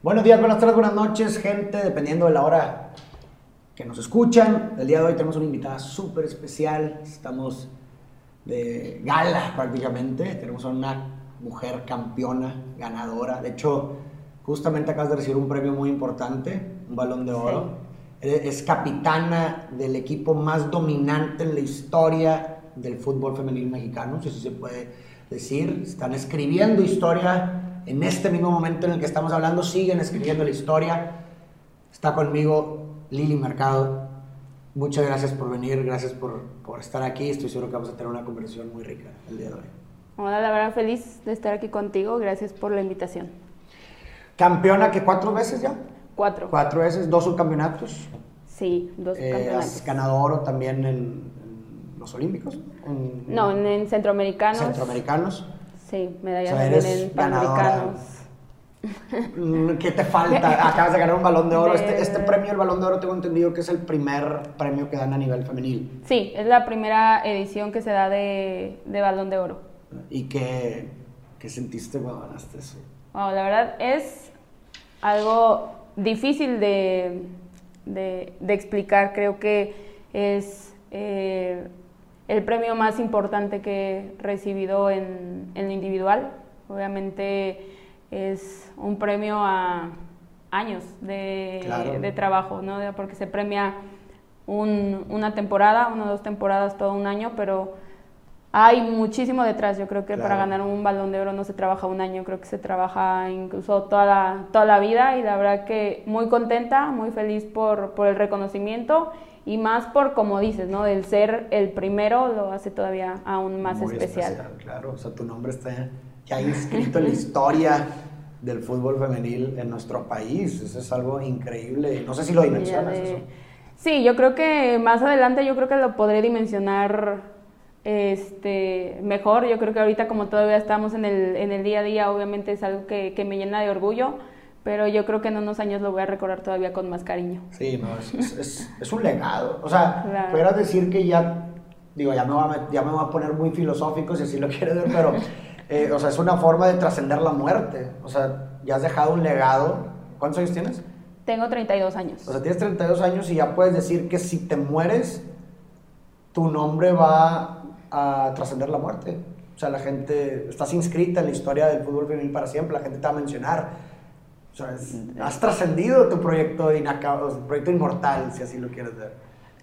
Buenos días, buenas tardes, buenas noches, gente, dependiendo de la hora que nos escuchan. El día de hoy tenemos una invitada súper especial. Estamos de gala prácticamente. Tenemos a una mujer campeona, ganadora. De hecho, justamente acabas de recibir un premio muy importante, un balón de oro. Es capitana del equipo más dominante en la historia del fútbol femenil mexicano, si así se puede decir. Están escribiendo historia en este mismo momento en el que estamos hablando, siguen escribiendo la historia. Está conmigo Lili Mercado. Muchas gracias por venir, gracias por, por estar aquí. Estoy seguro que vamos a tener una conversación muy rica el día de hoy. Hola, la verdad feliz de estar aquí contigo. Gracias por la invitación. Campeona que cuatro veces ya. Cuatro. Cuatro veces, dos subcampeonatos. Sí, dos Eh, campeonatos. has ganado oro también en, en los Olímpicos. En, No, en, en centroamericanos. Centroamericanos. Sí, medallas O sea, eres ganadora. Mm, ¿Qué te falta? Acabas de ganar un balón de oro. De- Este, este premio, el balón de oro, tengo entendido que es el primer premio que dan a nivel femenil. Sí, es la primera edición que se da de, de Balón de Oro. ¿Y qué, qué sentiste cuando ganaste eso? Wow, la verdad es algo difícil de explicar. Creo que es eh, el premio más importante que he recibido en, en lo individual. Obviamente es un premio a años de, Claro. de trabajo, ¿no? Porque se premia un- una temporada, una o dos temporadas, todo un año, pero hay muchísimo detrás. Yo creo que para ganar un balón de oro no se trabaja un año, creo que se trabaja incluso toda la, toda la vida y la verdad que muy contenta, muy feliz por, por el reconocimiento y más por, como dices, ¿no? El ser el primero lo hace todavía aún más Muy especial. Claro, o sea, tu nombre está ya inscrito en la historia del fútbol femenil en nuestro país. Eso es algo increíble. No sé si lo dimensionas de- eso. Sí, yo creo que más adelante yo creo que lo podré dimensionar este, mejor. Yo creo que ahorita como todavía estamos en el, en el día a día, obviamente es algo que, que me llena de orgullo, pero yo creo que en unos años lo voy a recordar todavía con más cariño. Sí, no, es, es, es- es un legado. O sea, Claro. pudieras decir que ya, digo, ya me, voy a, ya me voy a poner muy filosófico si así lo quieres ver, pero, eh, o sea, es una forma de trascender la muerte. O sea, ya has dejado un legado. ¿Cuántos años tienes? Tengo 32 años. O sea, tienes 32 años y ya puedes decir que si te mueres, tu nombre va a trascender la muerte. O sea, la gente, estás inscrita en la historia del fútbol femenil para siempre, la gente te va a mencionar. O sea, es- has trascendido tu proyecto, inacabado, proyecto inmortal, si así lo quieres ver.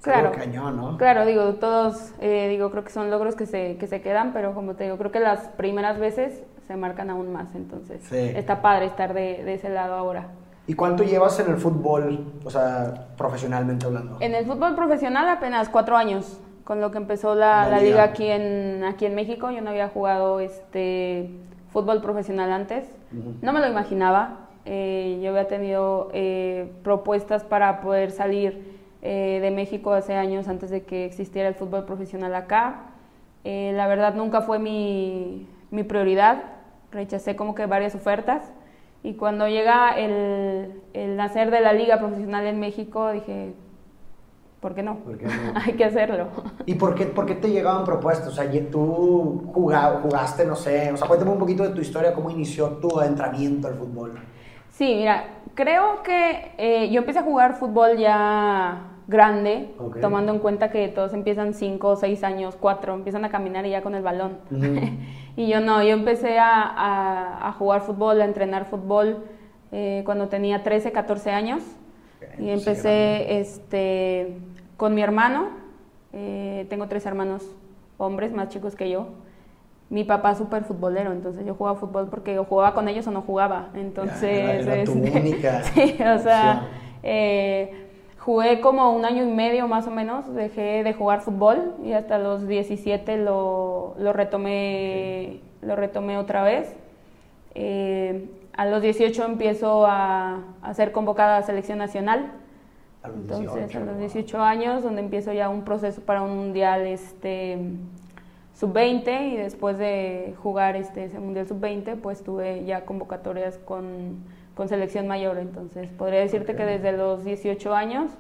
Claro. algo cañón, ¿no? Claro, digo, todos, eh, digo, creo que son logros que se, que se quedan, pero como te digo, creo que las primeras veces se marcan aún más, entonces Sí. está padre estar de, de ese lado ahora. ¿Y cuánto llevas en el fútbol, o sea, profesionalmente hablando? En el fútbol profesional apenas cuatro años, con lo que empezó la, La liga. aquí en, aquí en México. Yo no había jugado este fútbol profesional antes. Ujú. No me lo imaginaba. Eh, yo había tenido eh, propuestas para poder salir eh, de México hace años antes de que existiera el fútbol profesional acá. Eh, la verdad nunca fue mi, mi prioridad. Rechacé como que varias ofertas. Y cuando llega el, el nacer de la liga profesional en México, dije, ¿por qué no? ¿Por qué no? Hay que hacerlo. ¿Y por qué, por qué te llegaban propuestas? O sea, tú juga- jugaste, no sé, o sea, cuéntame un poquito de tu historia, cómo inició tu adentramiento al fútbol. Sí, mira, creo que eh, yo empecé a jugar fútbol ya grande, tomando en cuenta que todos empiezan 5, 6 años, 4, empiezan a caminar y ya con el balón. Y yo no, yo empecé a, a- a jugar fútbol, a entrenar fútbol eh, cuando tenía 13, 14 años. Y sí, empecé este, con mi hermano, eh, tengo tres hermanos hombres más chicos que yo. Mi papá es súper futbolero, entonces yo jugaba fútbol porque o jugaba con ellos o no jugaba. Entonces, era- era tu este, única sí, o sea, eh, jugué como un año y medio más o menos, dejé de jugar fútbol y hasta los 17 lo, lo retomé, lo retomé otra vez. Eh, a los 18 empiezo a, a ser convocada a selección nacional. A los Entonces, 18, a los wow. 18 años, donde empiezo ya un proceso para un mundial este, sub-20 y después de jugar este, ese mundial sub-20, pues tuve ya convocatorias con, con selección mayor. Entonces, podría decirte que desde los 18 años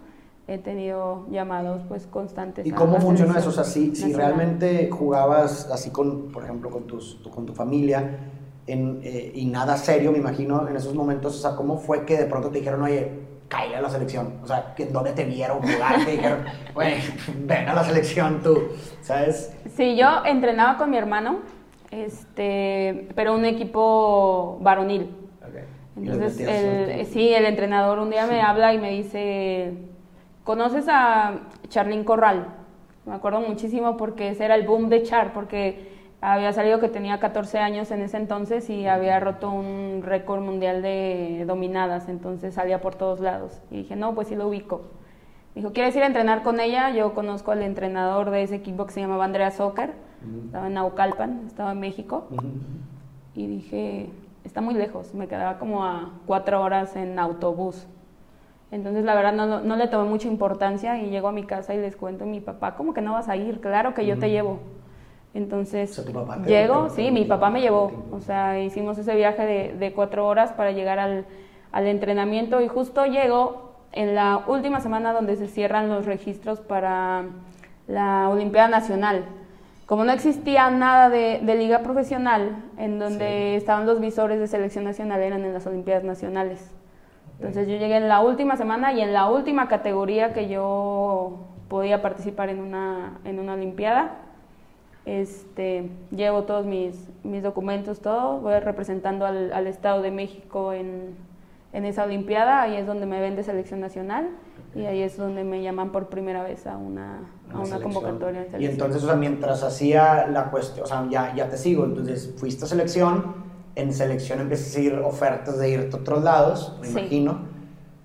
he tenido llamados pues constantes. ¿Y cómo funciona eso? O sea, si, si realmente jugabas así con, por ejemplo, con, tus, tu- con tu familia, en, eh, y nada serio, me imagino, en esos momentos. O sea, ¿cómo fue que de pronto te dijeron, oye, cállate a la selección? O sea, ¿dónde te vieron jugar? Te dijeron, güey, ven a la selección tú, ¿sabes? Sí, yo entrenaba con mi hermano, este, pero un equipo varonil. Entonces, el, sí, el entrenador un día me habla y me dice, ¿conoces a Charlín Corral? Me acuerdo muchísimo porque ese era el boom de Char, porque había salido que tenía 14 años en ese entonces y había roto un récord mundial de dominadas, entonces salía por todos lados. Y dije, no, pues sí lo ubico. Dijo, ¿quieres ir a entrenar con ella? Yo conozco al entrenador de ese equipo que se llamaba Andrea Soccer, estaba en Naucalpan, estaba en México. Y dije, está muy lejos, me quedaba como a cuatro horas en autobús. Entonces, la verdad, no, no, le tomé mucha importancia y llego a mi casa y les cuento a mi papá, ¿cómo que no vas a ir? Claro que yo te llevo. Entonces, llego, sí, mi papá me llevó. O sea, hicimos ese viaje de, de cuatro horas para llegar al, al, entrenamiento y justo llego en la última semana donde se cierran los registros para la Olimpiada Nacional. Como no existía nada de, de liga profesional, en donde estaban los visores de selección nacional, eran en las Olimpiadas Nacionales. Entonces yo llegué en la última semana y en la última categoría que yo podía participar en una, en una Olimpiada. Este, llevo todos mis, mis documentos, todo, voy representando al, al Estado de México en, en, esa Olimpiada, ahí es donde me ven de selección nacional y ahí es donde me llaman por primera vez a una, a una convocatoria. y entonces, o sea, mientras hacía la cuestión, o sea, ya, ya te sigo, entonces fuiste a selección, en selección empiezas a seguir ofertas de irte a otros lados, me imagino.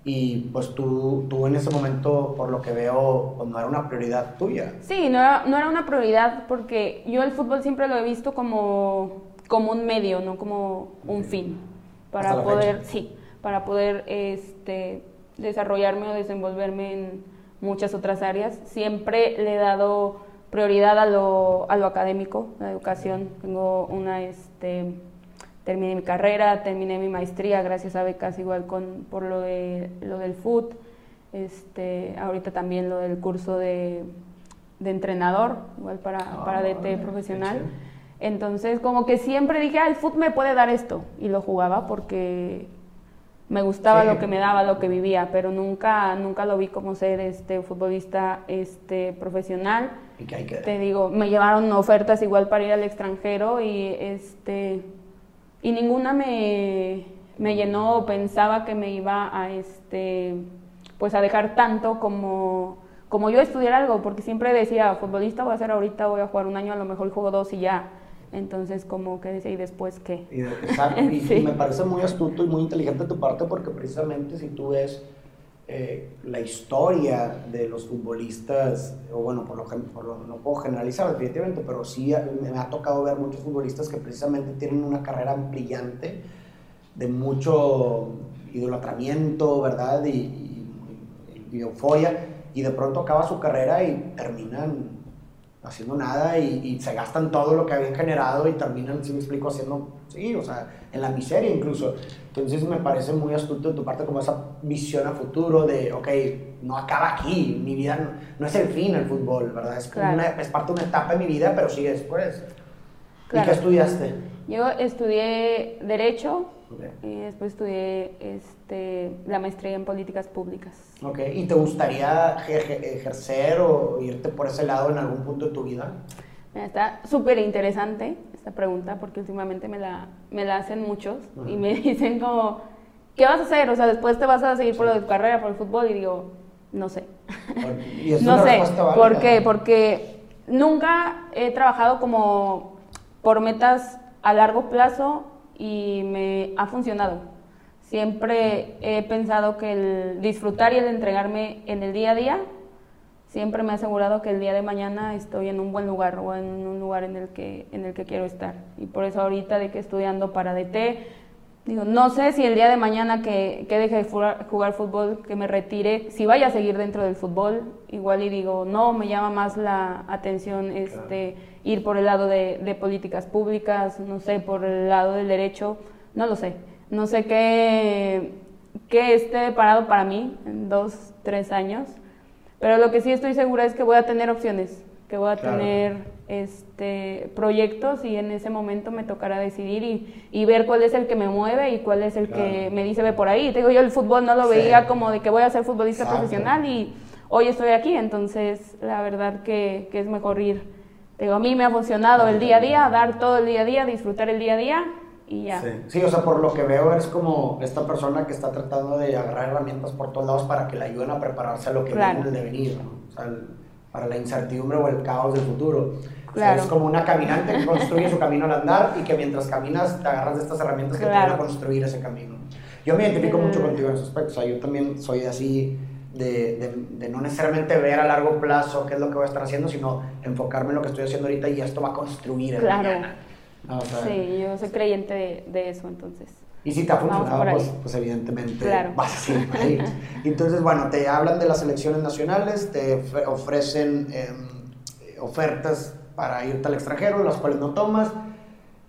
Y pues tú, tú en ese momento, por lo que veo, pues no era una prioridad tuya. Sí, no era, no era una prioridad porque yo el fútbol siempre lo he visto como, como un medio, no como un fin. Para poder, sí, para poder este, desarrollarme o desenvolverme en muchas otras áreas. Siempre le he dado prioridad a lo, a lo académico, la educación. Tengo una... Este, terminé mi carrera, terminé mi maestría gracias a becas igual con, por lo, de, lo del foot, este, ahorita también lo del curso de, de entrenador, igual para, ah, para DT profesional. Entonces, como que siempre dije, ah, el foot me puede dar esto, y lo jugaba porque me gustaba lo que me daba, lo que vivía, pero nunca, nunca lo vi como ser este futbolista este profesional. ¿Y qué hay que... Te digo, me llevaron ofertas igual para ir al extranjero y este y ninguna me, me llenó o pensaba que me iba a este pues a dejar tanto como como yo estudiar algo porque siempre decía futbolista voy a ser ahorita voy a jugar un año a lo mejor juego dos y ya entonces como que decía y después qué y, exacto. Y, me parece muy astuto y muy inteligente de tu parte porque precisamente si tú ves eh, la historia de los futbolistas, o bueno, por lo, por lo, no puedo generalizar definitivamente, pero sí me ha tocado ver muchos futbolistas que precisamente tienen una carrera brillante, de mucho idolatramiento, ¿verdad? Y, y, euforia, y de pronto acaba su carrera y terminan haciendo nada y, se gastan todo lo que habían generado y terminan, si me explico, haciendo, sí, o sea, en la miseria incluso. Entonces me parece muy astuto de tu parte como esa visión a futuro de, ok, no acaba aquí, mi vida no, es el fin el fútbol, ¿verdad? Es, es parte de una etapa de mi vida, pero sigue después. ¿Y qué estudiaste? Yo estudié Derecho y después estudié este, la maestría en Políticas Públicas. Ok, ¿y te gustaría ejercer o irte por ese lado en algún punto de tu vida? Está súper interesante esta pregunta porque últimamente me la, me la hacen muchos y me dicen como, ¿qué vas a hacer? O sea, después te vas a seguir por tu carrera, por el fútbol y digo, no sé. no sé, ¿por qué? Porque nunca he trabajado como por metas a largo plazo y me ha funcionado. Siempre he pensado que el disfrutar y el entregarme en el día a día, siempre me ha asegurado que el día de mañana estoy en un buen lugar o en un lugar en el que, en el que quiero estar. Y por eso ahorita de que estudiando para DT, digo, no sé si el día de mañana que, que deje de jugar, fútbol, que me retire, si vaya a seguir dentro del fútbol, igual y digo, no, me llama más la atención este ir por el lado de, políticas públicas, no sé, por el lado del derecho, no lo sé. No sé qué, qué esté parado para mí en dos, tres años, pero lo que sí estoy segura es que voy a tener opciones, que voy a Claro. tener este, proyectos y en ese momento me tocará decidir y, y ver cuál es el que me mueve y cuál es el que me dice ve por ahí. Te digo, yo el fútbol no lo Sí. veía como de que voy a ser futbolista Exacto. profesional y hoy estoy aquí, entonces la verdad que, que es mejor ir. Te digo, a mí me ha funcionado el día a día, dar todo el día a día, disfrutar el día a día y ya. Sí. Sí, o sea, por lo que veo eres como esta persona que está tratando de agarrar herramientas por todos lados para que le ayuden a prepararse a lo que Claro. viene en el devenir, ¿no? O sea, el- para la incertidumbre o el caos del futuro. O sea, Claro. es como una caminante que construye su camino al andar y que mientras caminas te agarras de estas herramientas que te Claro. van a construir ese camino. Yo me identifico Mm. mucho contigo en ese aspecto. O sea, yo también soy así de, de, de no necesariamente ver a largo plazo qué es lo que voy a estar haciendo, sino enfocarme en lo que estoy haciendo ahorita y esto va a construir el Claro. mañana. No, o sea, Sí, yo soy creyente de, de eso, entonces. y si te ha funcionado, pues, pues evidentemente Claro. vas a seguir ahí. Entonces, bueno, te hablan de las selecciones nacionales, te ofre- ofrecen em, ofertas para irte al extranjero, las cuales no tomas.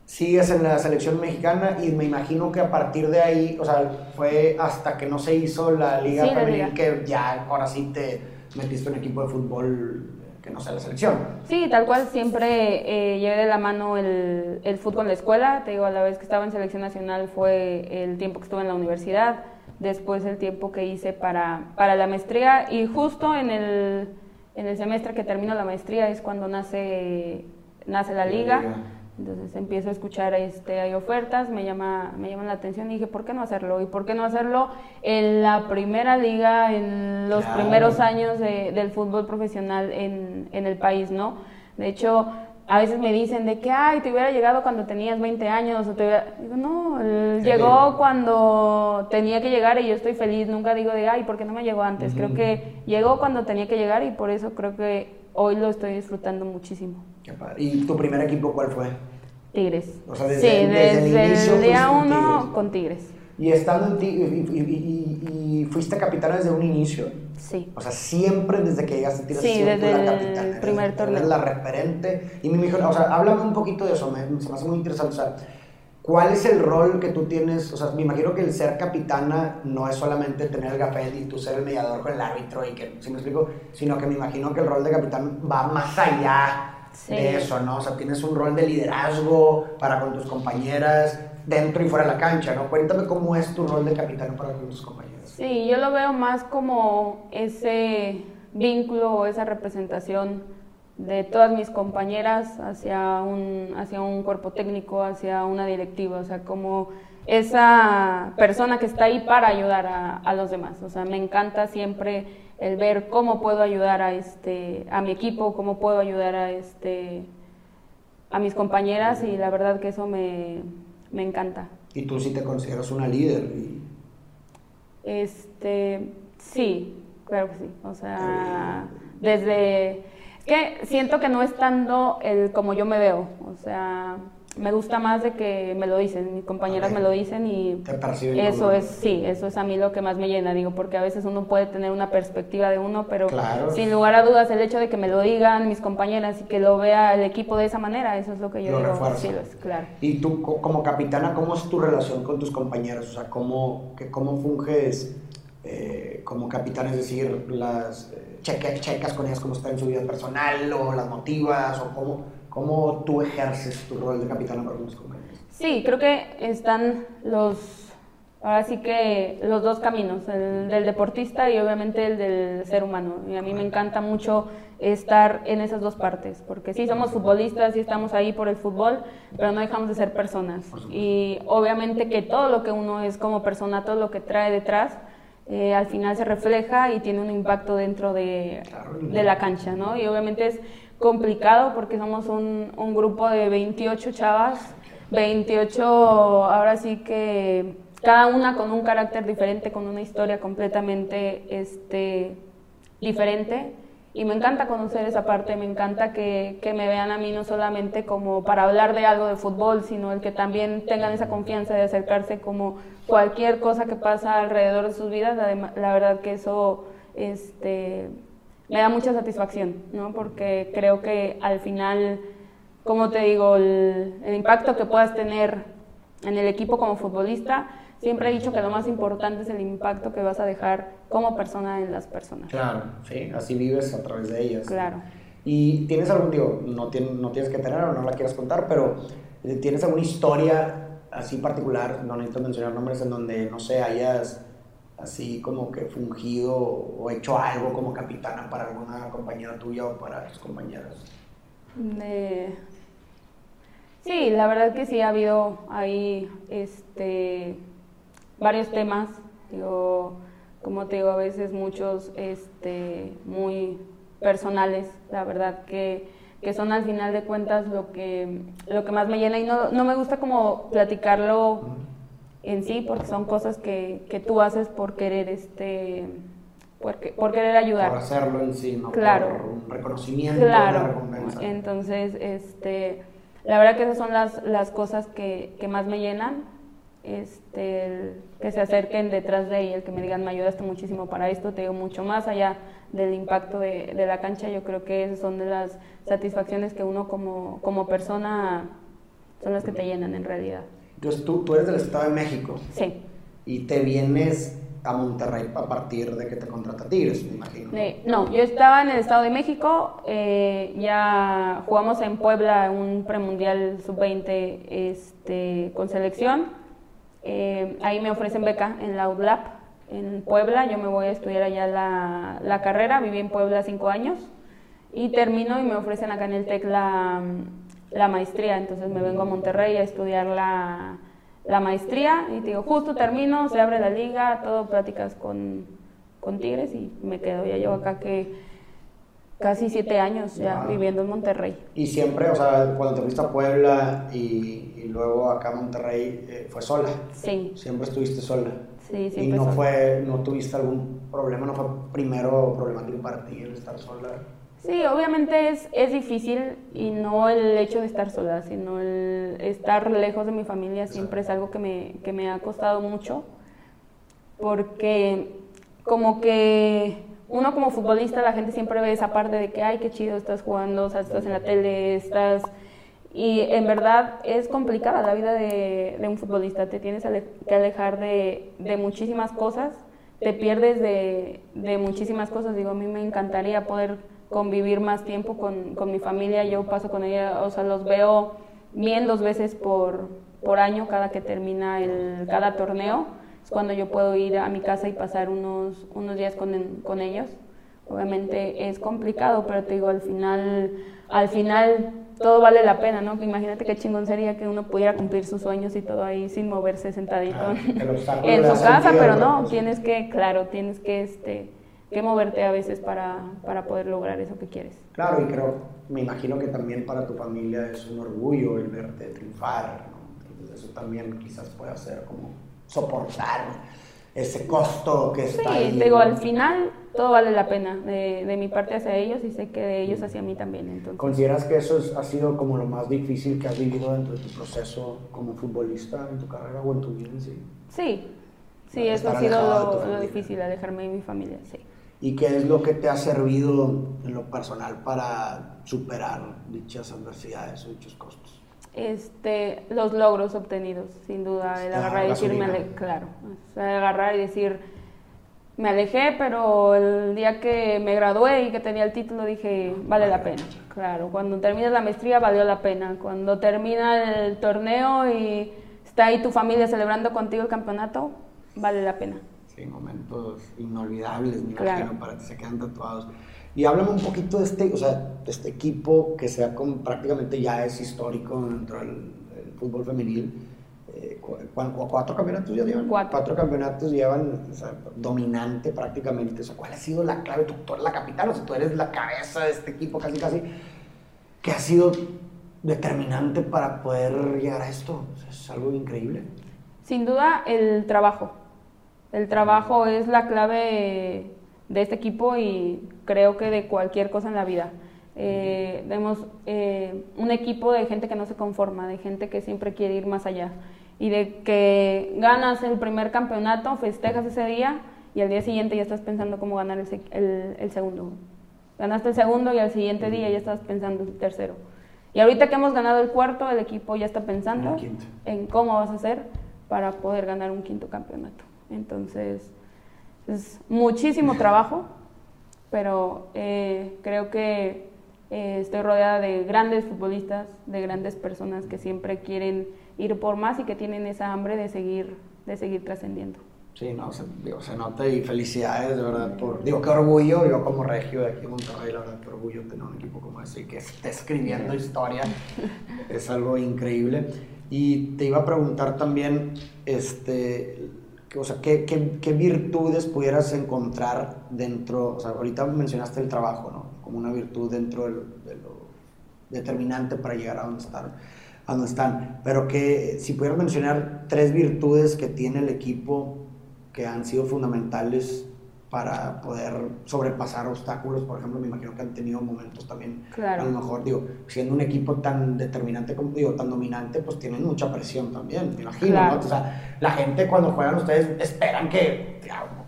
Sigues en la selección mexicana y me imagino que a partir de ahí, o sea, fue hasta que no se hizo la liga Sí, femenil que ya ahora sí te metiste en equipo de fútbol que no sea la selección. Sí, tal cual, siempre eh, llevé de la mano el, el fútbol en la escuela. Te digo, a la vez que estaba en selección nacional fue el tiempo que estuve en la universidad, después el tiempo que hice para, para la maestría y justo en el, en el semestre que termino la maestría es cuando nace, nace la liga. liga. Entonces empiezo a escuchar, este, hay ofertas, me, llama, me llaman la atención y dije, ¿por qué no hacerlo? ¿Y por qué no hacerlo en la primera liga, en los Claro. primeros años de- del fútbol profesional en, en el país, ¿no? De hecho, a veces me dicen de que, ay, te hubiera llegado cuando tenías 20 años, o te hubiera... Digo, no, él llegó cuando tenía que llegar y yo estoy feliz, nunca digo de, ay, ¿por qué no me llegó antes? Creo que llegó cuando tenía que llegar y por eso creo que hoy lo estoy disfrutando muchísimo. Qué padre. ¿Y tu primer equipo cuál fue? Tigres. O sea, desde- sí, desde el desde, inicio el día fuiste en uno Tigres. con Tigres. Y estando en ti, y, y- y- y fuiste capitana desde un inicio. Sí. O sea, siempre desde que llegaste a Tigres Sí, siempre desde la el capitana. eres- primer eres torneo. la referente. Y me dijo, o sea, háblame un poquito de eso, me, se me hace muy interesante. O sea, ¿cuál es el rol que tú tienes? O sea, me imagino que el ser capitana no es solamente tener el gafet y tú ser el mediador con el árbitro y que, ¿sí me explico? Sino que me imagino que el rol de capitán va más allá Sí. de eso, ¿no? O sea, tienes un rol de liderazgo para con tus compañeras dentro y fuera de la cancha, ¿no? Cuéntame cómo es tu rol de capitán para tus compañeras. Sí, yo lo veo más como ese vínculo o esa representación de todas mis compañeras hacia un, hacia un cuerpo técnico, hacia una directiva, o sea, como esa persona que está ahí para ayudar a, a los demás. O sea, me encanta siempre el ver cómo puedo ayudar a, este, a mi equipo, cómo puedo ayudar a, este, a mis compañeras y la verdad que eso me, me encanta. Y tú sí te consideras una líder. y- Este, sí, claro que sí. O sea, desde que siento que no es tanto el como yo me veo. O sea, me gusta más de que me lo dicen, mis compañeras me lo dicen y eso es, sí, eso es a mí lo que más me llena, digo, porque a veces uno puede tener una perspectiva de uno, pero Claro. sin lugar a dudas el hecho de que me lo digan mis compañeras y que lo vea el equipo de esa manera, eso es lo que yo Lo digo, refuerza. sí, es, claro. Y tú, co- como capitana, ¿cómo es tu relación con tus compañeros? O sea, ¿cómo, que, cómo funges eh, como capitana? Es decir, las eh, cheque- checas con ellas cómo está en su vida personal, o las motivas, o cómo, cómo tú ejerces tu rol de capitana para tus compañeros. Sí, creo que están los, ahora sí que los dos caminos, el del deportista y obviamente el del ser humano. Y a mí me encanta mucho estar en esas dos partes, porque sí somos futbolistas y estamos ahí por el fútbol, pero no dejamos de ser personas. Y obviamente que todo lo que uno es como persona, todo lo que trae detrás, eh, al final se refleja y tiene un impacto dentro de, de la cancha, ¿no? Y obviamente es complicado porque somos un, un grupo de 28 chavas, 28 ahora sí que cada una con un carácter diferente, con una historia completamente este, diferente. Y me encanta conocer esa parte, me encanta que, que me vean a mí no solamente como para hablar de algo de fútbol, sino el que también tengan esa confianza de acercarse como cualquier cosa que pasa alrededor de sus vidas. La verdad que eso este, me da mucha satisfacción, ¿no? Porque creo que al final, como te digo, el, el impacto que puedas tener en el equipo como futbolista, siempre he dicho que lo más importante es el impacto que vas a dejar como persona en las personas. Claro, sí, así vives a través de ellas. Claro. Y tienes algún, digo, no, no tienes que tener o no la quieras contar, pero eh, tienes alguna historia así particular, no necesito mencionar nombres, en donde, no sé, hayas así como que fungido o hecho algo como capitana para alguna compañera tuya o para tus compañeras. Sí, la verdad que sí ha habido ahí este, varios temas, digo, como te digo, a veces muchos este, muy personales, la verdad que, que, son al final de cuentas lo que, lo que más me llena. Y no, no me gusta como platicarlo en sí porque son cosas que, que tú haces por querer este por, por, querer ayudar. Por hacerlo en sí, no claro. por un reconocimiento, claro. Entonces, este, la verdad que esas son las, las cosas que, que más me llenan este, que se acerquen detrás de ella, el que me digan, me ayudaste muchísimo para esto, te digo mucho más allá del impacto de, de la cancha, yo creo que esas son de las satisfacciones que uno como, como persona son las que te llenan en realidad. Entonces tú, tú eres del Estado de México. Sí. Y te vienes a Monterrey a partir de que te contrata Tigres, me imagino. no, yo estaba en el Estado de México, eh, ya jugamos en Puebla un premundial sub-20 este, con selección eh, ahí me ofrecen beca en la UDLAP en Puebla. Yo me voy a estudiar allá la, la, carrera. Viví en Puebla cinco años y termino y me ofrecen acá en el TEC la, la maestría. Entonces me vengo a Monterrey a estudiar la, la maestría y digo, justo termino, se abre la liga, todo pláticas con, con Tigres y me quedo. Ya llevo acá que casi siete años ya viviendo en Monterrey. Y siempre, o sea, cuando te fuiste a Puebla y, y luego acá a Monterrey, eh, ¿fue sola? Sí. Siempre estuviste sola. Sí, siempre ¿Y no, fue, no tuviste algún problema, no fue primero problemático para ti el estar sola? Sí, obviamente es, es difícil y no el hecho de estar sola, sino el estar lejos de mi familia siempre es algo que me, que me ha costado mucho porque como que uno como futbolista, la gente siempre ve esa parte de que, ay, qué chido, estás jugando, o sea, estás en la tele, estás... Y en verdad es complicada la vida de, un futbolista, te tienes que alejar de, muchísimas cosas, te pierdes de, muchísimas cosas. Digo, a mí me encantaría poder convivir más tiempo con, con, mi familia, yo paso con ella, o sea, los veo bien dos veces por, por año cada que termina el, cada torneo es cuando yo puedo ir a mi casa y pasar unos, unos días con, con ellos. Obviamente es complicado, pero te digo, al final, al final todo vale la pena, ¿no? Imagínate qué chingón sería que uno pudiera cumplir sus sueños y todo ahí sin moverse sentadito en su casa, pero no, tienes que, claro, tienes que, este, que moverte a veces para, para poder lograr eso que quieres. Claro, y creo, me imagino que también para tu familia es un orgullo el verte triunfar, ¿no? Entonces eso también quizás pueda ser como soportar ese costo que está sí, digo, al final todo vale la pena de, de, mi parte hacia ellos y sé que de ellos hacia mí también. Entonces. ¿Consideras que eso ha sido como lo más difícil que has vivido dentro de tu proceso como futbolista en tu carrera o en tu vida en sí? Sí, sí, eso ha sido lo, lo, difícil, alejarme de mi familia, sí. ¿Y qué es lo que te ha servido en lo personal para superar dichas adversidades o dichos costos? este, los logros obtenidos, sin duda, el agarrar y decir, claro, agarrar y decir, me alejé, pero el día que me gradué y que tenía el título dije, vale la pena, claro, cuando terminas la maestría valió la pena, cuando termina el torneo y está ahí tu familia celebrando contigo el campeonato, vale la pena. Sí, momentos inolvidables, me imagino, para que se quedan tatuados. Y háblame un poquito de este, o sea, de este equipo que sea prácticamente ya es histórico dentro del, fútbol femenil. Eh, ¿Cuatro campeonatos ya llevan? Cuatro. campeonatos llevan, o sea, dominante prácticamente. O sea, ¿cuál ha sido la clave? Tú, eres la capital, o sea, tú eres la cabeza de este equipo casi, casi. ¿Qué ha sido determinante para poder llegar a esto? es algo increíble. Sin duda, el trabajo. El trabajo es la clave de este equipo y creo que de cualquier cosa en la vida. Eh, vemos eh, un equipo de gente que no se conforma, de gente que siempre quiere ir más allá y de que ganas el primer campeonato, festejas ese día y al día siguiente ya estás pensando cómo ganar el, el, segundo. Ganaste el segundo y al siguiente día ya estás pensando en el tercero. Y ahorita que hemos ganado el cuarto, el equipo ya está pensando en cómo vas a hacer para poder ganar un quinto campeonato. Entonces, es muchísimo trabajo, pero eh, creo que Eh, estoy rodeada de grandes futbolistas, de grandes personas que siempre quieren ir por más y que tienen esa hambre de seguir, de seguir trascendiendo. Sí, no, se, digo, se nota y felicidades, de verdad, por, digo, qué orgullo, yo como regio de aquí en Monterrey, la verdad, qué orgullo tener un equipo como ese y que esté escribiendo historia, es algo increíble. Y te iba a preguntar también, este, o sea, ¿qué, qué, qué virtudes pudieras encontrar dentro, o sea, ahorita mencionaste el trabajo, ¿no? Como una virtud dentro de lo determinante para llegar a donde a donde están. Pero que si pudieras mencionar tres virtudes que tiene el equipo que han sido fundamentales para poder sobrepasar obstáculos. Por ejemplo, me imagino que han tenido momentos también, a lo mejor, digo, siendo un equipo tan determinante como, digo, tan dominante, pues tienen mucha presión también, me imagino, ¿no? O sea, la gente cuando juegan ustedes esperan que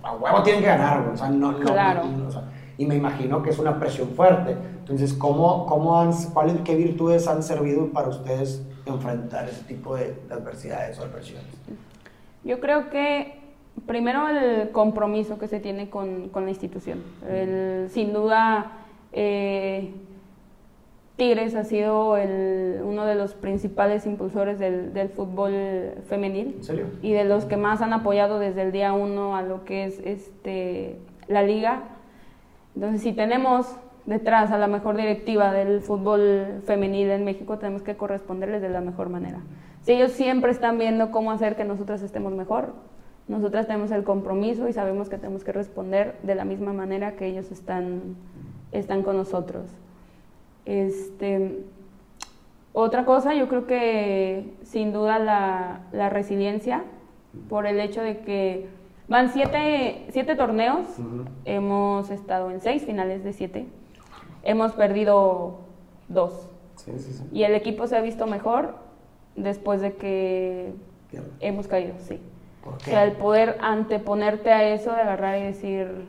a, huevo tienen que ganar, o sea, no, no, o sea, y me imagino que es una presión fuerte. Entonces, ¿cómo, cómo han, cuáles, qué virtudes han servido para ustedes enfrentar ese tipo de, de adversidades o presiones? Yo creo que primero el compromiso que se tiene con, con la institución. El, sin duda, eh, Tigres ha sido el, uno de los principales impulsores del, del, fútbol femenil y de los que más han apoyado desde el día uno a lo que es este, la liga. Entonces, si tenemos detrás a la mejor directiva del fútbol femenil en México, tenemos que corresponderles de la mejor manera. Si ellos siempre están viendo cómo hacer que nosotras estemos mejor, nosotras tenemos el compromiso y sabemos que tenemos que responder de la misma manera que ellos están, están con nosotros. Este, otra cosa, yo creo que sin duda la, la resiliencia, por el hecho de que van siete, siete torneos, hemos estado en seis finales de siete, hemos perdido dos. Y el equipo se ha visto mejor después de que hemos caído, sí. O sea, el poder anteponerte a eso, de agarrar y decir,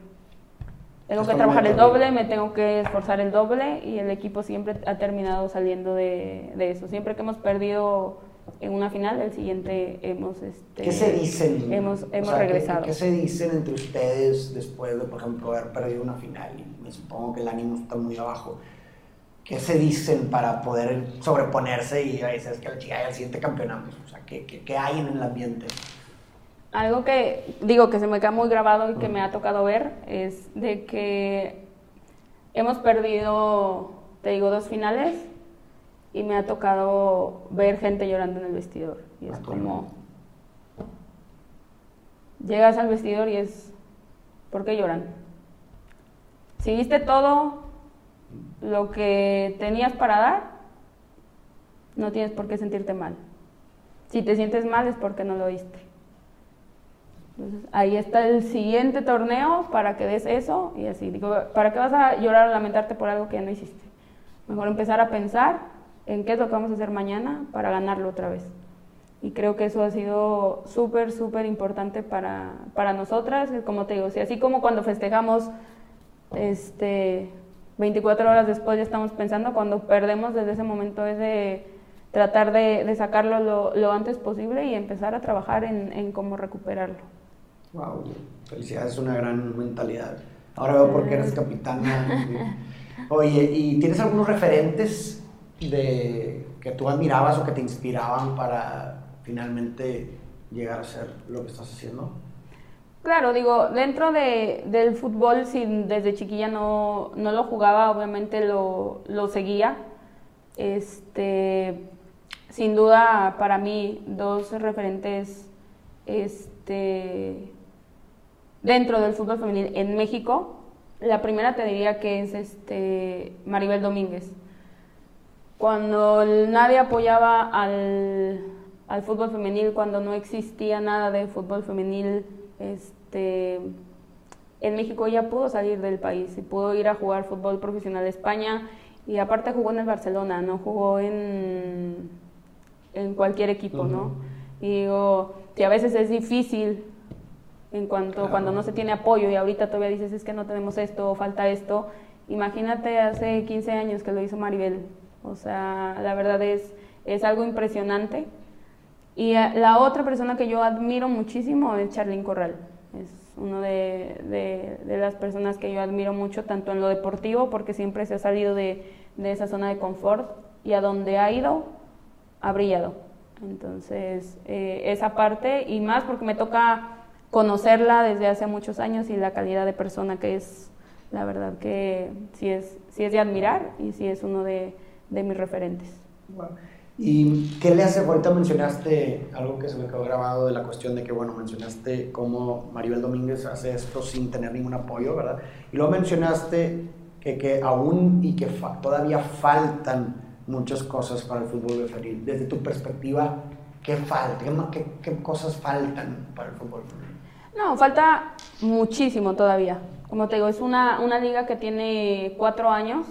tengo que trabajar el doble, me tengo que esforzar el doble y el equipo siempre ha terminado saliendo de, de eso. Siempre que hemos perdido en una final, el siguiente hemos... Este, ¿Qué se dicen? Hemos, hemos regresado. ¿qué, se dicen entre ustedes después de, por ejemplo, haber perdido una final? Y me supongo que el ánimo está muy abajo. ¿Qué se dicen para poder sobreponerse y decir que al siguiente campeonato? O sea, ¿qué, qué, qué hay en el ambiente? Algo que digo que se me queda muy grabado y que me ha tocado ver es de que hemos perdido, te digo, dos finales y me ha tocado ver gente llorando en el vestidor. Y es como, llegas al vestidor y es, ¿por qué lloran? Si viste todo lo que tenías para dar, no tienes por qué sentirte mal. Si te sientes mal es porque no lo viste. Entonces, ahí está el siguiente torneo para que des eso y así. Digo, ¿para qué vas a llorar o lamentarte por algo que ya no hiciste? Mejor empezar a pensar en qué es lo que vamos a hacer mañana para ganarlo otra vez. Y creo que eso ha sido súper, súper importante para, para nosotras. Como te digo, si así como cuando festejamos este, 24 horas después ya estamos pensando, cuando perdemos desde ese momento es de tratar de, sacarlo lo, antes posible y empezar a trabajar en cómo recuperarlo. Wow, felicidades, es una gran mentalidad. Ahora veo por qué eres capitana. Oye, ¿y tienes algunos referentes de que tú admirabas o que te inspiraban para finalmente llegar a ser lo que estás haciendo? Claro, digo, dentro de, del fútbol, si desde chiquilla no, no lo jugaba, obviamente lo, lo, seguía. Este, sin duda, para mí, dos referentes este, dentro del fútbol femenil en México, la primera te diría que es este Maribel Domínguez. Cuando nadie apoyaba al, al fútbol femenil, cuando no existía nada de fútbol femenil, este, en México ya pudo salir del país y pudo ir a jugar fútbol profesional a España y aparte jugó en el Barcelona, no jugó en, en cualquier equipo, ¿no? Y digo, que a veces es difícil en cuanto cuando no se tiene apoyo y ahorita todavía dices es que no tenemos esto falta esto. Imagínate hace 15 años que lo hizo Maribel. O sea, la verdad es, es algo impresionante. Y la otra persona que yo admiro muchísimo es Charlene Corral. Es uno de, las personas que yo admiro mucho, tanto en lo deportivo, porque siempre se ha salido de, esa zona de confort y a donde ha ido, ha brillado. Entonces, eh, esa parte y más porque me toca conocerla desde hace muchos años y la calidad de persona que es, la verdad que sí es, sí es de admirar y sí es uno de, mis referentes. ¿Y qué le hace? Ahorita mencionaste algo que se me quedó grabado de la cuestión de que, bueno, mencionaste cómo Maribel Domínguez hace esto sin tener ningún apoyo, ¿verdad? Y luego mencionaste que, que aún y que todavía faltan muchas cosas para el fútbol femenil. Desde tu perspectiva, ¿qué falta? ¿Qué, qué cosas faltan para el fútbol femenil? No, falta muchísimo todavía. Como te digo, es una, una liga que tiene cuatro años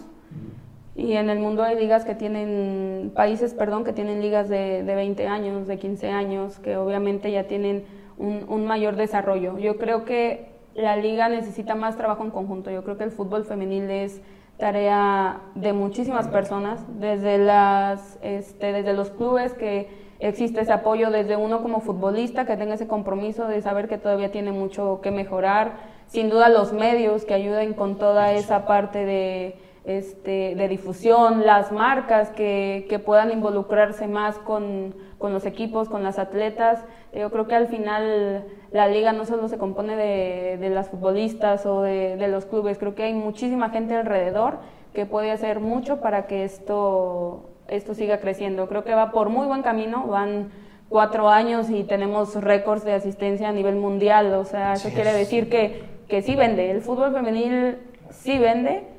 y en el mundo hay ligas que tienen, países, perdón, que tienen ligas de, de 20 años, de 15 años, que obviamente ya tienen un, un, mayor desarrollo. Yo creo que la liga necesita más trabajo en conjunto. Yo creo que el fútbol femenil es tarea de muchísimas personas, desde, las, este, desde los clubes que existe ese apoyo, desde uno como futbolista que tenga ese compromiso de saber que todavía tiene mucho que mejorar, sin duda los medios que ayuden con toda esa parte de este, de difusión, las marcas que, que puedan involucrarse más con, con, los equipos, con las atletas. Yo creo que al final la liga no solo se compone de, de las futbolistas o de, de, los clubes, creo que hay muchísima gente alrededor que puede hacer mucho para que esto, esto siga creciendo. Creo que va por muy buen camino, van cuatro años y tenemos récords de asistencia a nivel mundial, o sea, eso quiere decir que, que sí vende, el fútbol femenil sí vende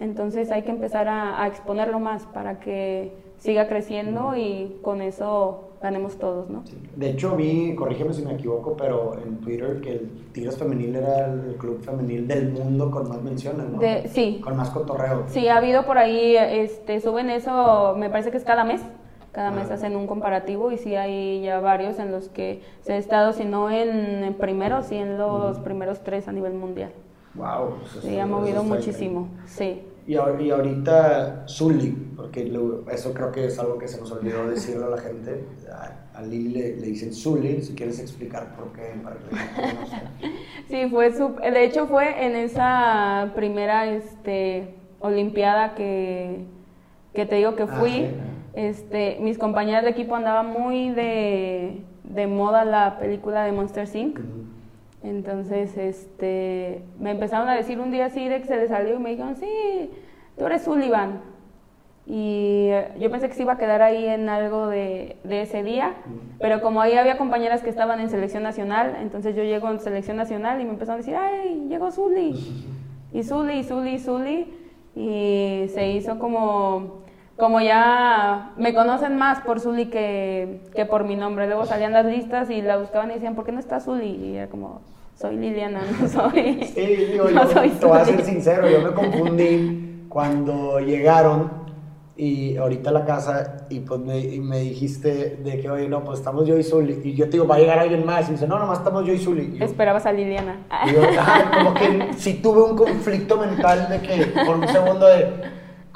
entonces hay que empezar a, exponerlo más para que siga creciendo y con eso ganemos todos, ¿no? De hecho, vi, corrígeme si me equivoco, pero en Twitter que el Tigres Femenil era el club femenil del mundo con más menciones, ¿no? sí. Con más cotorreo. Sí, ha habido por ahí, este, suben eso, me parece que es cada mes. Cada mes ah. hacen un comparativo y sí hay ya varios en los que se ha estado, si no en, primero, sí en los primeros tres a nivel mundial. Wow. sí, ha movido muchísimo, sí. Y, ahorita Zully, porque eso creo que es algo que se nos olvidó decirle a la gente. A, Lili le, dicen Zully, si quieres explicar por qué. Para sí, fue de hecho fue en esa primera este, Olimpiada que, que te digo que ah, fui. este, mis compañeras de equipo andaban muy de, de moda la película de Monster Inc. Entonces, este, me empezaron a decir un día así de que se les salió y me dijeron, sí, tú eres Sullivan. Y eh, yo pensé que se iba a quedar ahí en algo de, de, ese día, pero como ahí había compañeras que estaban en selección nacional, entonces yo llego en selección nacional y me empezaron a decir, ay, llegó Zully. Y Zully, y Zully, y Zully. Y se hizo como, como ya me conocen más por Zully que, que por mi nombre. Luego salían las listas y la buscaban y decían, ¿por qué no está Zully? Y era como, soy Liliana, no soy. Sí, digo, yo te voy a ser sincero, yo me confundí cuando llegaron y ahorita a la casa y pues me, me, dijiste de que, oye, no, pues estamos yo y Zully. Y yo te digo, va a llegar alguien más. Y me dice, no, nomás estamos yo y Zully. Esperabas a Liliana. Y yo, como que si tuve un conflicto mental de que por un segundo de,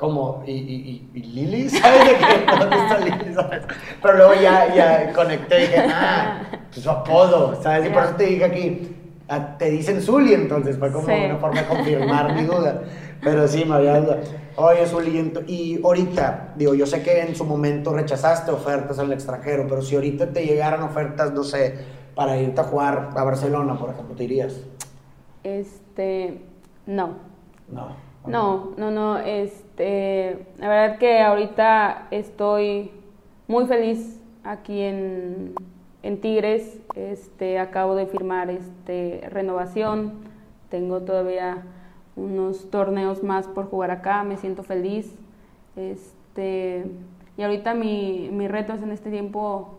como, ¿y, y, y Lili? ¿Sabes de qué? ¿Dónde está Lili? ¿Sabes? Pero luego ya, ya conecté y dije, ah, pues su apodo, ¿sabes? Y por eso te dije aquí, Ah, te dicen Zully, entonces fue como una forma de confirmar mi duda. Pero sí, me había duda. Oye, Zully, y ahorita, digo, yo sé que en su momento rechazaste ofertas al extranjero, pero si ahorita te llegaran ofertas, no sé, para irte a jugar a Barcelona, por ejemplo, ¿te irías? Este, no. No. No, no, no, este, la verdad que ahorita estoy muy feliz aquí en, en Tigres este, acabo de firmar este, renovación, tengo todavía unos torneos más por jugar acá, me siento feliz. Este, y ahorita mi, mi reto es en este tiempo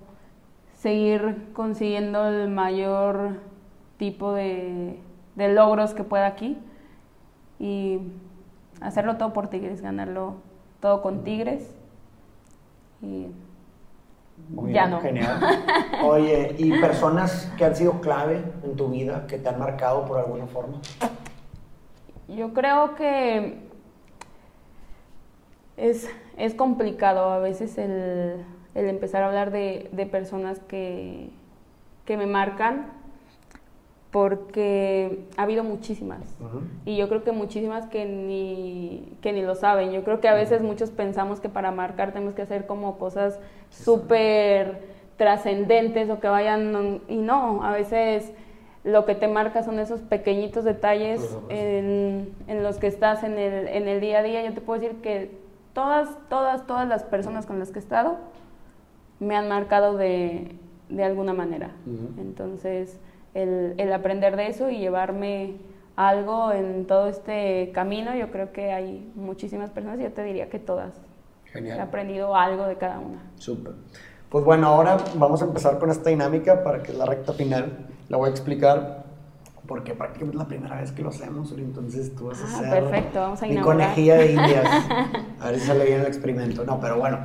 seguir consiguiendo el mayor tipo de, de logros que pueda aquí y hacerlo todo por Tigres, ganarlo todo con Tigres. Y muy ya no. Genial. Oye, ¿y personas que han sido clave en tu vida, que te han marcado por alguna forma? Yo creo que es, es complicado a veces el, el empezar a hablar de, de personas que, que, me marcan, porque ha habido muchísimas. Y yo creo que muchísimas que ni, que ni lo saben. Yo creo que a veces muchos pensamos que para marcar tenemos que hacer como cosas súper trascendentes o que vayan... Y no, a veces lo que te marca son esos pequeñitos detalles en, en, los que estás en el, en el día a día. Yo te puedo decir que todas, todas, todas las personas con las que he estado me han marcado de, de alguna manera. Entonces, el, el, aprender de eso y llevarme algo en todo este camino, yo creo que hay muchísimas personas, yo te diría que todas. Genial. He aprendido algo de cada una. Súper. Pues bueno, ahora vamos a empezar con esta dinámica para que la recta final la voy a explicar porque prácticamente es la primera vez que lo hacemos, entonces tú vas a ah, ser perfecto, vamos a mi conejilla de indias. A ver si sale bien el experimento. No, pero bueno,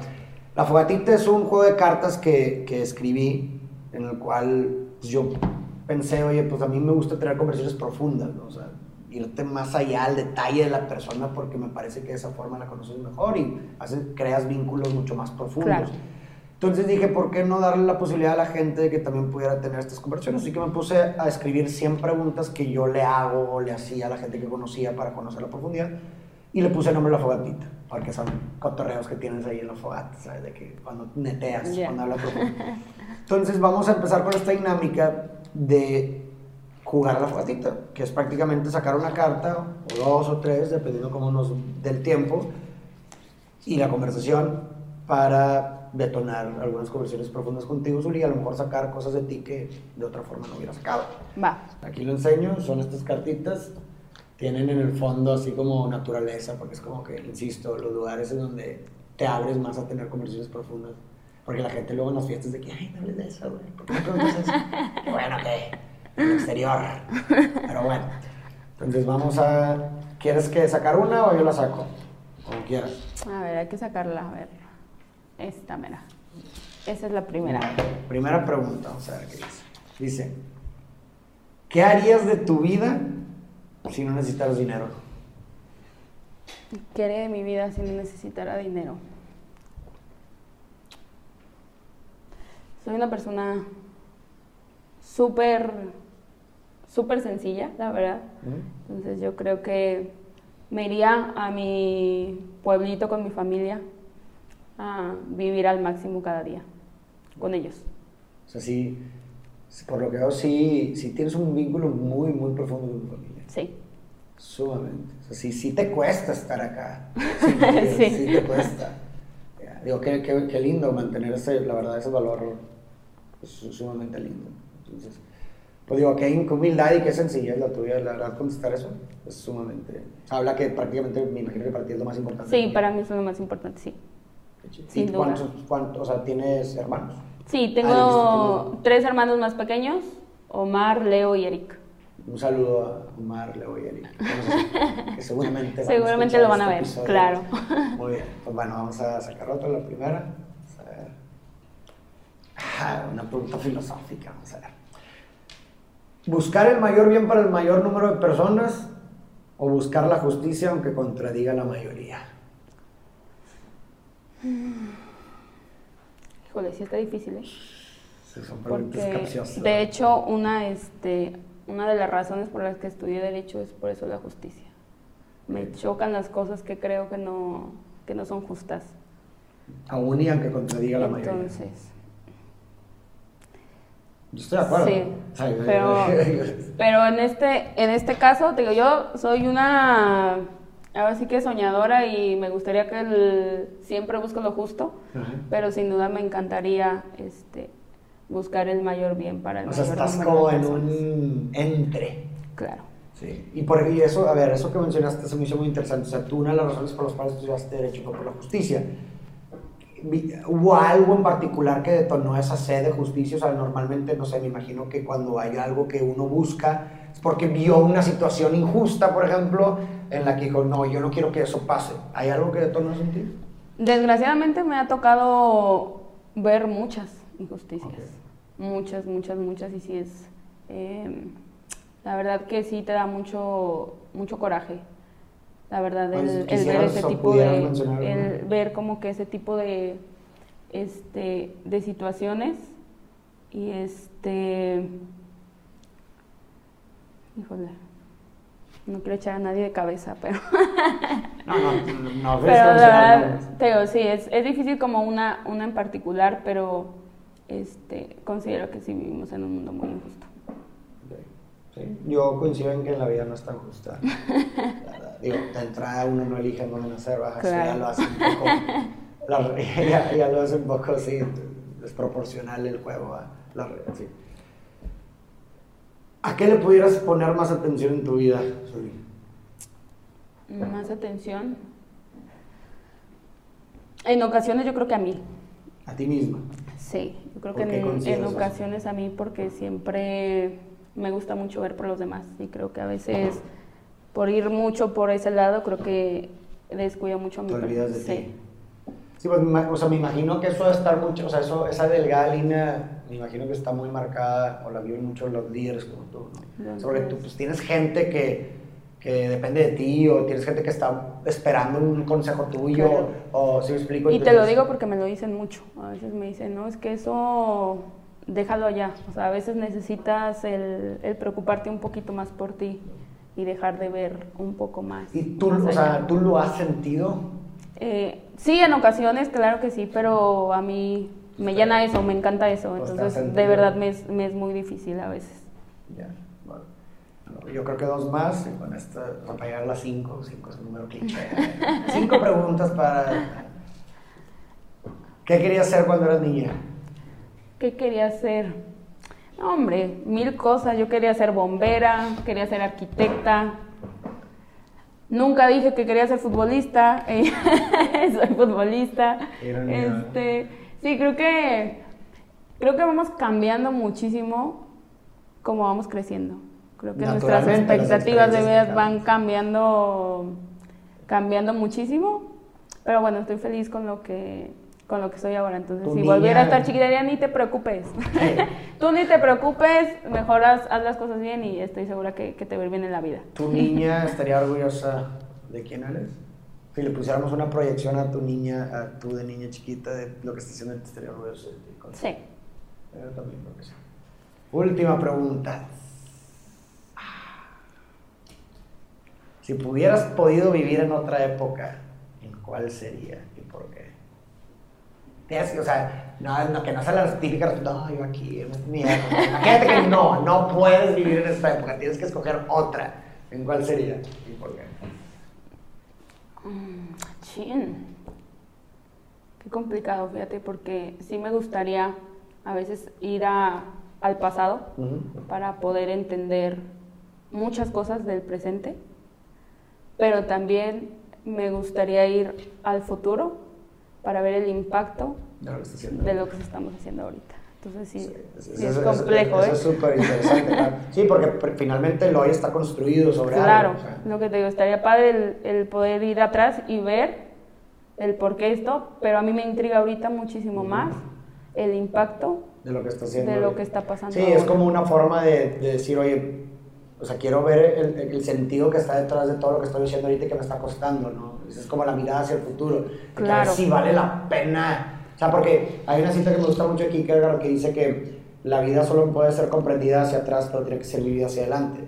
la fogatita es un juego de cartas que, que escribí en el cual yo pensé, oye, pues a mí me gusta tener conversaciones profundas, ¿no? o sea, irte más allá al detalle de la persona porque me parece que de esa forma la conoces mejor y haces, creas vínculos mucho más profundos. Entonces dije, ¿por qué no darle la posibilidad a la gente de que también pudiera tener estas conversaciones? Así que me puse a escribir 100 preguntas que yo le hago o le hacía a la gente que conocía para conocer la profundidad y le puse el nombre de la fogatita, porque son cotorreos que tienes ahí en la fogata, ¿sabes? De que cuando neteas, cuando hablas profundo. Entonces vamos a empezar con esta dinámica de jugar a la fogatita, que es prácticamente sacar una carta, o dos o tres, dependiendo cómo nos del tiempo, y la conversación para detonar algunas conversaciones profundas contigo, Zuli, y a lo mejor sacar cosas de ti que de otra forma no hubiera sacado. Va. Aquí lo enseño, son estas cartitas, tienen en el fondo así como naturaleza, porque es como que, insisto, los lugares en donde te abres más a tener conversaciones profundas. Porque la gente luego en las fiestas de que, ay, no hables de eso, güey, ¿por qué preguntas eso? bueno, que en el exterior. Pero bueno, entonces vamos a, ¿quieres que sacar una o yo la saco? Como quieras. A ver, hay que sacarla, a ver. Esta, mira. Esa es la primera. primera pregunta, vamos a ver qué dice. Dice, ¿qué harías de tu vida si no necesitaras dinero? ¿Qué haría de mi vida si no necesitara dinero? Soy una persona súper, súper sencilla, la verdad. Entonces yo creo que me iría a mi pueblito con mi familia, a vivir al máximo cada día con ellos. O sea, sí, por lo que veo, sí, sí tienes un vínculo muy, muy profundo con tu familia. Sí. Sumamente. O sea, sí, sí te cuesta estar acá. Sí, sí. te cuesta. Digo, qué, qué, qué, lindo mantener ese, la verdad, ese valor es sumamente lindo. Entonces, pues digo, qué humildad y qué sencilla es la tuya, la verdad, contestar eso es sumamente... Habla que prácticamente, me imagino que para ti es lo más importante. Sí, para mí es lo más importante, sí. ¿Y cuántos, cuántos, o sea, tienes hermanos? Sí, tengo tres hermanos más pequeños, Omar, Leo y Eric. Un saludo a Omar, Leo y Eric, que seguramente, seguramente lo van a ver, claro. Muy bien, pues bueno, vamos a sacar otra, la primera. Vamos a ver. Ah, una pregunta filosófica, vamos a ver. ¿Buscar el mayor bien para el mayor número de personas o buscar la justicia aunque contradiga la mayoría? Híjole, sí está difícil, ¿eh? Porque, de hecho, una, este, una de las razones por las que estudié Derecho es por eso la justicia. Me chocan las cosas que creo que no, que no son justas. Aún y aunque contradiga la mayoría. Entonces. Yo estoy de acuerdo. Sí, pero, pero en, este, en este caso, digo, yo soy una ahora sí que soñadora y me gustaría que el, siempre busco lo justo, pero sin duda me encantaría este, buscar el mayor bien para el O sea, estás como en un entre. Claro. Sí. Y por y eso, a ver, eso que mencionaste se me hizo muy interesante. O sea, tú una de las razones por las cuales estudiaste Derecho fue por la justicia. ¿Hubo algo en particular que detonó esa sed de justicia? O sea, normalmente, no sé, me imagino que cuando hay algo que uno busca es porque vio una situación injusta, por ejemplo, en la que dijo, no, yo no quiero que eso pase. ¿Hay algo que detonó eso en ti? Desgraciadamente me ha tocado ver muchas injusticias. Muchas, muchas, muchas. Y sí es... Em, la verdad que sí te da mucho, mucho coraje la verdad, el, pues, ver ese tipo de, el ver como que ese tipo de, este, de situaciones y este, Híjole. No quiero echar a nadie de cabeza, pero. No, no, no, no pero la verdad, te digo, sí, es, es difícil como una, una en particular, pero este, considero que sí vivimos en un mundo muy injusto. Sí, Yo coincido en que la vida no es tan justa. Digo, de entrada uno no elige en dónde nacer, baja, ya lo hace un poco. la- ya, ya lo hace un poco así, desproporcional el juego. a La, sí. ¿A qué le pudieras poner más atención en tu vida, Zuli? Más atención. En ocasiones yo creo que a mí. A ti misma. Sí, yo creo ¿Por que en, en ocasiones a mí porque siempre me gusta mucho ver por los demás y creo que a veces por ir mucho por ese lado creo que descuido mucho a mi Te olvidas de persona. ti. Sí, pues, o sea, me imagino que eso debe estar mucho, o sea, eso, esa delgada línea, me imagino que está muy marcada, o la viven mucho los líderes como tú, ¿no? Los Sobre tú, pues tienes gente que, que depende de ti, o tienes gente que está esperando un consejo tuyo, Claro. o si me explico. Y te lo Entonces, digo porque me lo dicen mucho. A veces me dicen, no, es que eso déjalo allá. O sea, a veces necesitas el, el preocuparte un poquito más por ti y dejar de ver un poco más. ¿Y tú, más o sea, tú lo has sentido? Eh, sí, en ocasiones, claro que sí, pero a mí me llena eso, me encanta eso. Entonces, de verdad me es, me es muy difícil a veces. Ya, bueno. Yo creo que dos más, y con esta, para llegar a las cinco, cinco es un número cliché. cinco preguntas para... ¿Qué querías hacer cuando eras niña? ¿Qué quería hacer? No, hombre, mil cosas. Yo quería ser bombera, quería ser arquitecta. Nunca dije que quería ser futbolista. Soy futbolista. Este, sí, creo que creo que vamos cambiando muchísimo como vamos creciendo. Creo que nuestras expectativas de vida van cambian. cambiando cambiando muchísimo. Pero bueno, estoy feliz con lo que con lo que soy ahora. Entonces, Tu si volviera a estar chiquita, ni te preocupes. Tú ni te preocupes, mejor haz, haz las cosas bien y estoy segura que, que te va bien en la vida. ¿Tu niña estaría orgullosa de quién eres? Si le pusiéramos una proyección a tu niña, a tú de niña chiquita, de lo que está haciendo, estaría orgullosa de ti. Sí. Yo también creo que sí. Última pregunta. Si pudieras podido vivir en otra época, ¿en cuál sería y por qué? Tienes que, o sea, no, no, que no sean las típicas, no, yo aquí, en mi época. Imagínate que no, no puedes vivir en esta época, tienes que escoger otra. ¿En cuál sería y por qué? Mm, Chin. Qué complicado, fíjate, porque sí me gustaría a veces ir a- al pasado para poder entender muchas cosas del presente, pero también me gustaría ir al futuro para ver el impacto De lo que haciendo. de lo que estamos haciendo ahorita. Entonces sí, Sí, sí eso- es eso- complejo, Eso ¿eh? es súper interesante. claro. Sí, porque finalmente el hoy está construido sobre Claro, algo. o sea. lo que te digo, estaría padre el, el poder ir atrás y ver el por qué esto, pero a mí me intriga ahorita muchísimo más el impacto de lo que está haciendo. de lo que está pasando. Sí, es ahora. como una forma de, de decir, oye, o sea, quiero ver el, el sentido que está detrás de todo lo que estoy diciendo ahorita y que me está costando, ¿no? Esa Es como la mirada hacia el futuro. Claro. si vale la pena. O sea, porque hay una cita que me gusta mucho de Kierkegaard que dice que la vida solo puede ser comprendida hacia atrás, pero tiene que ser vivida hacia adelante.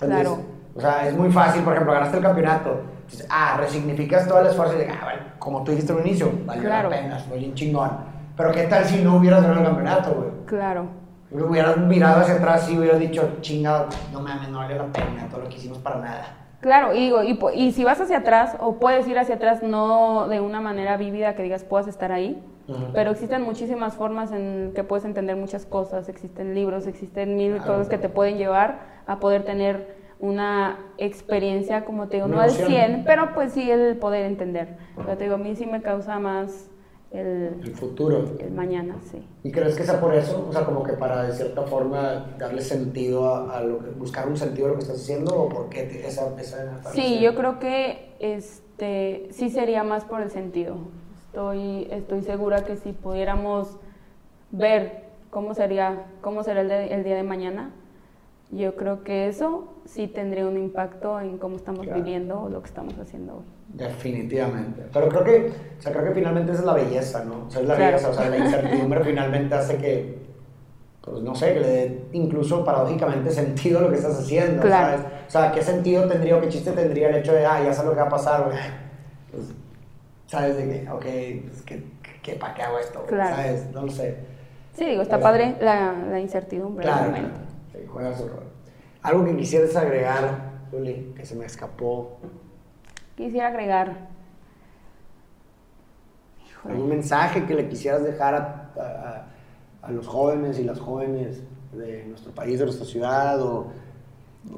Entonces, Claro. o sea, es muy fácil, por ejemplo, ganaste el campeonato. Dices, ah, resignificas todo el esfuerzo y dices, ah, bueno, como tú dijiste al inicio, valió Claro. la pena, fue bien chingón. Pero ¿qué tal si no hubieras ganado el campeonato, güey? Claro, Hubieras mirado hacia atrás y hubieras dicho, chingado, no mames, no vale la pena todo lo que hicimos para nada. Claro, y, digo, y, si vas hacia atrás, o puedes ir hacia atrás no de una manera vívida que digas puedas estar ahí, pero existen muchísimas formas en que puedes entender muchas cosas, existen libros, existen mil cosas que te pueden llevar a poder tener una experiencia, como te digo, no al emoción. 100, pero pues sí el poder entender. Pero te digo, a mí sí me causa más el, El futuro. el mañana, sí. ¿Y crees que sea por eso? O sea, como que para de cierta forma darle sentido a, a lo que, buscar un sentido a lo que estás haciendo o por qué te- esa, esa Sí, yo creo que este sí sería más por el sentido. Estoy, estoy segura que si pudiéramos ver cómo sería, cómo será el, de- el día de mañana, yo creo que eso sí tendría un impacto en cómo estamos Claro. viviendo lo que estamos haciendo hoy. Definitivamente. Pero creo que, o sea, creo que finalmente esa es la belleza, ¿no? O sea, es la Claro. belleza, o sea, la incertidumbre finalmente hace que, pues no sé, que le dé incluso paradójicamente sentido a lo que estás haciendo, Claro. ¿sabes? O sea, ¿qué sentido tendría o qué chiste tendría el hecho de, ah, ya sé lo que va a pasar, güey? Pues, ¿sabes? De que, ok, pues, ¿qué, qué, ¿para qué hago esto? Claro. ¿Sabes? No lo sé. Sí, digo, está Pero- padre la, la incertidumbre Claro. Juega su rol. Algo que quisieras agregar, Juli, que se me escapó. Quisiera agregar. Híjole. ¿Algún mensaje que le quisieras dejar a, a- a los jóvenes y las jóvenes de nuestro país, de nuestra ciudad? O,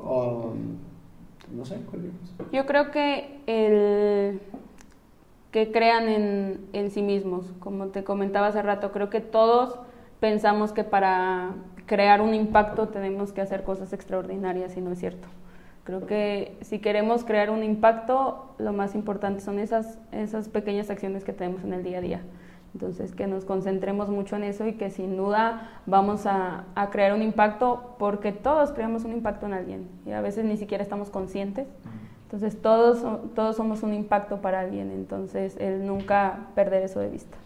o, no sé. Yo creo que el que crean en, en sí mismos, como te comentaba hace rato, creo que todos pensamos que para crear un impacto tenemos que hacer cosas extraordinarias y no es cierto. Creo que si queremos crear un impacto, lo más importante son esas, esas pequeñas acciones que tenemos en el día a día. Entonces, que nos concentremos mucho en eso y que sin duda vamos a, a crear un impacto porque todos creamos un impacto en alguien y a veces ni siquiera estamos conscientes. Entonces, todos, todos somos un impacto para alguien, entonces el nunca perder eso de vista.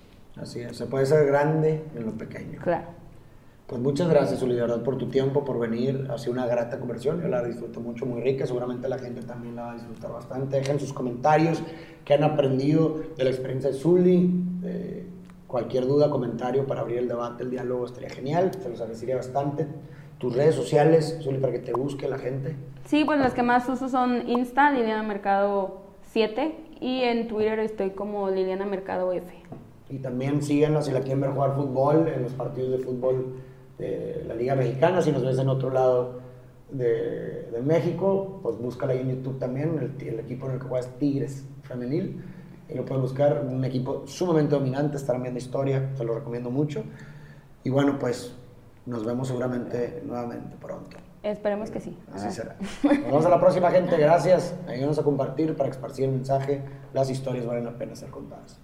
Así es, se puede ser grande en lo pequeño. Claro. Pues muchas gracias, Juli, de verdad, por tu tiempo, por venir. Ha sido una grata conversión. Yo la disfruto mucho, muy rica. Seguramente la gente también la va a disfrutar bastante. Dejen sus comentarios que han aprendido de la experiencia de Zuli. Eh, cualquier duda, comentario para abrir el debate, el diálogo estaría genial. Se los agradecería bastante. Tus redes sociales, Zuli, para que te busque la gente. Sí, pues las que más uso son Insta, Liliana Mercado 7, y en Twitter estoy como Liliana Mercado F. Y también síguenos si la quieren ver jugar fútbol en los partidos de fútbol de la Liga Mexicana. Si nos ves en otro lado de, de México, pues búscala ahí en YouTube también. El, el equipo en el que juega es Tigres Femenil. Y lo pueden buscar. Un equipo sumamente dominante. Estarán viendo historia. Se lo recomiendo mucho. Y bueno, pues nos vemos seguramente nuevamente pronto. Esperemos que sí. Así será. Nos vemos a la próxima, gente. Gracias. Ayúdanos a compartir para esparcir el mensaje. Las historias valen la pena ser contadas.